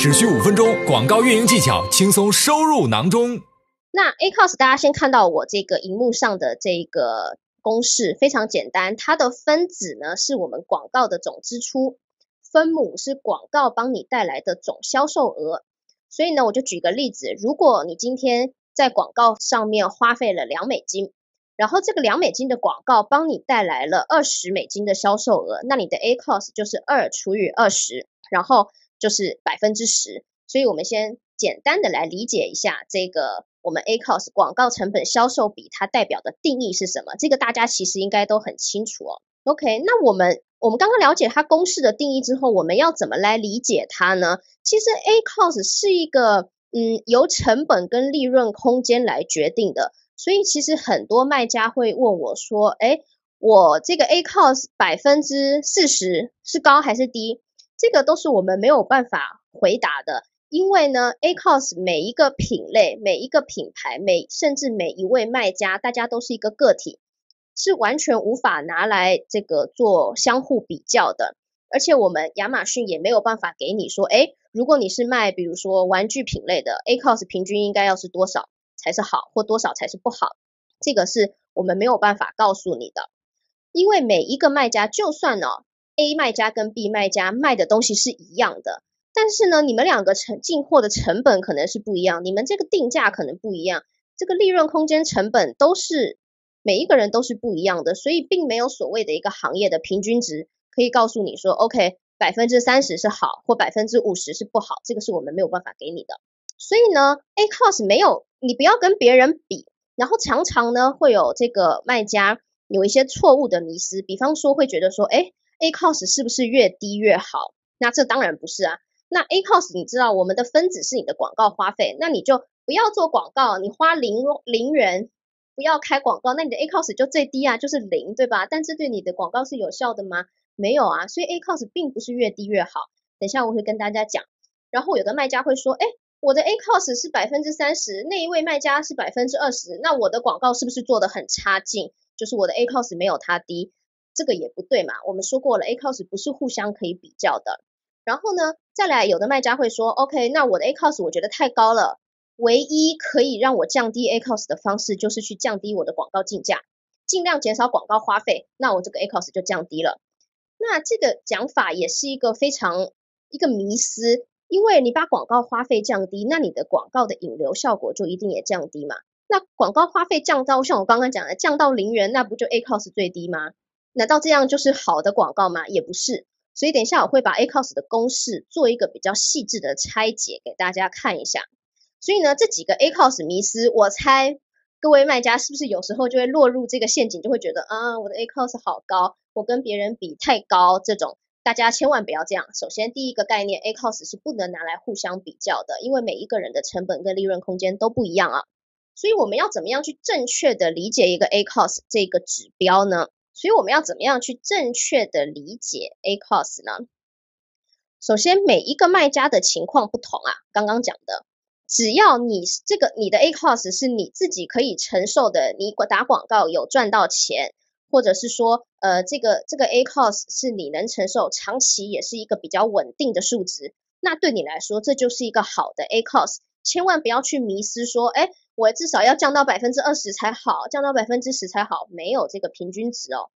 只需五分钟，广告运营技巧轻松收入囊中。那 ACOS 大家先看到我这个荧幕上的这个公式非常简单，它的分子呢是我们广告的总支出，分母是广告帮你带来的总销售额。所以呢，我就举个例子，如果你今天在广告上面花费了两美金，然后这个两美金的广告帮你带来了二十美金的销售额，那你的 ACOS 就是二除以二十，然后就是百分之十。所以我们先简单的来理解一下这个。我们 ACOS 广告成本销售比它代表的定义是什么？这个大家其实应该都很清楚哦。OK，那我们我们刚刚了解它公式的定义之后，我们要怎么来理解它呢？其实 ACOS 是一个嗯由成本跟利润空间来决定的，所以其实很多卖家会问我说，哎，我这个 A cost 百分之四十是高还是低？这个都是我们没有办法回答的。因为呢，Acos 每一个品类、每一个品牌、每甚至每一位卖家，大家都是一个个体，是完全无法拿来这个做相互比较的。而且我们亚马逊也没有办法给你说，哎，如果你是卖比如说玩具品类的，Acos 平均应该要是多少才是好，或多少才是不好，这个是我们没有办法告诉你的。因为每一个卖家，就算呢 A 卖家跟 B 卖家卖的东西是一样的。但是呢，你们两个成进货的成本可能是不一样，你们这个定价可能不一样，这个利润空间成本都是每一个人都是不一样的，所以并没有所谓的一个行业的平均值可以告诉你说，OK，百分之三十是好，或百分之五十是不好，这个是我们没有办法给你的。所以呢，A cost 没有，你不要跟别人比，然后常常呢会有这个卖家有一些错误的迷失，比方说会觉得说，哎，A cost 是不是越低越好？那这当然不是啊。那 A cost 你知道我们的分子是你的广告花费，那你就不要做广告，你花零零元不要开广告，那你的 A cost 就最低啊，就是零，对吧？但这对你的广告是有效的吗？没有啊，所以 A cost 并不是越低越好。等下我会跟大家讲。然后有的卖家会说，哎，我的 A cost 是百分之三十，那一位卖家是百分之二十，那我的广告是不是做的很差劲？就是我的 A cost 没有他低，这个也不对嘛。我们说过了，A cost 不是互相可以比较的。然后呢，再来有的卖家会说，OK，那我的 A cost 我觉得太高了，唯一可以让我降低 A cost 的方式就是去降低我的广告竞价，尽量减少广告花费，那我这个 A cost 就降低了。那这个讲法也是一个非常一个迷思，因为你把广告花费降低，那你的广告的引流效果就一定也降低嘛。那广告花费降到像我刚刚讲的降到零元，那不就 A cost 最低吗？难道这样就是好的广告吗？也不是。所以等一下我会把 ACOS 的公式做一个比较细致的拆解给大家看一下。所以呢，这几个 ACOS 迷思，我猜各位卖家是不是有时候就会落入这个陷阱，就会觉得啊，我的 ACOS 好高，我跟别人比太高。这种大家千万不要这样。首先第一个概念，ACOS 是不能拿来互相比较的，因为每一个人的成本跟利润空间都不一样啊。所以我们要怎么样去正确的理解一个 ACOS 这个指标呢？所以我们要怎么样去正确的理解 A cost 呢？首先，每一个卖家的情况不同啊。刚刚讲的，只要你这个你的 A cost 是你自己可以承受的，你打广告有赚到钱，或者是说，呃，这个这个 A cost 是你能承受，长期也是一个比较稳定的数值，那对你来说，这就是一个好的 A cost。千万不要去迷失说，哎。我至少要降到百分之二十才好，降到百分之十才好，没有这个平均值哦。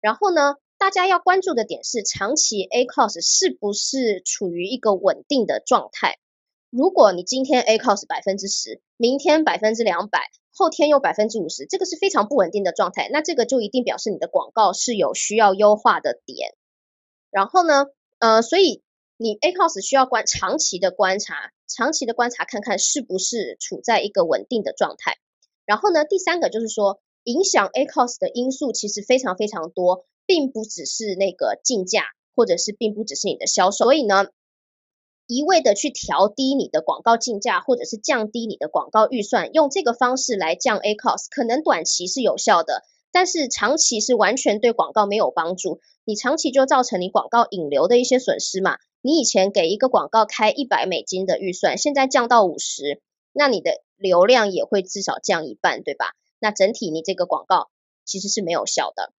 然后呢，大家要关注的点是长期 A cost 是不是处于一个稳定的状态？如果你今天 A cost 百分之十，明天百分之两百，后天又百分之五十，这个是非常不稳定的状态，那这个就一定表示你的广告是有需要优化的点。然后呢，呃，所以你 A cost 需要观长期的观察。长期的观察，看看是不是处在一个稳定的状态。然后呢，第三个就是说，影响 A cost 的因素其实非常非常多，并不只是那个竞价，或者是并不只是你的销售。所以呢，一味的去调低你的广告竞价，或者是降低你的广告预算，用这个方式来降 A cost，可能短期是有效的，但是长期是完全对广告没有帮助。你长期就造成你广告引流的一些损失嘛。你以前给一个广告开一百美金的预算，现在降到五十，那你的流量也会至少降一半，对吧？那整体你这个广告其实是没有效的。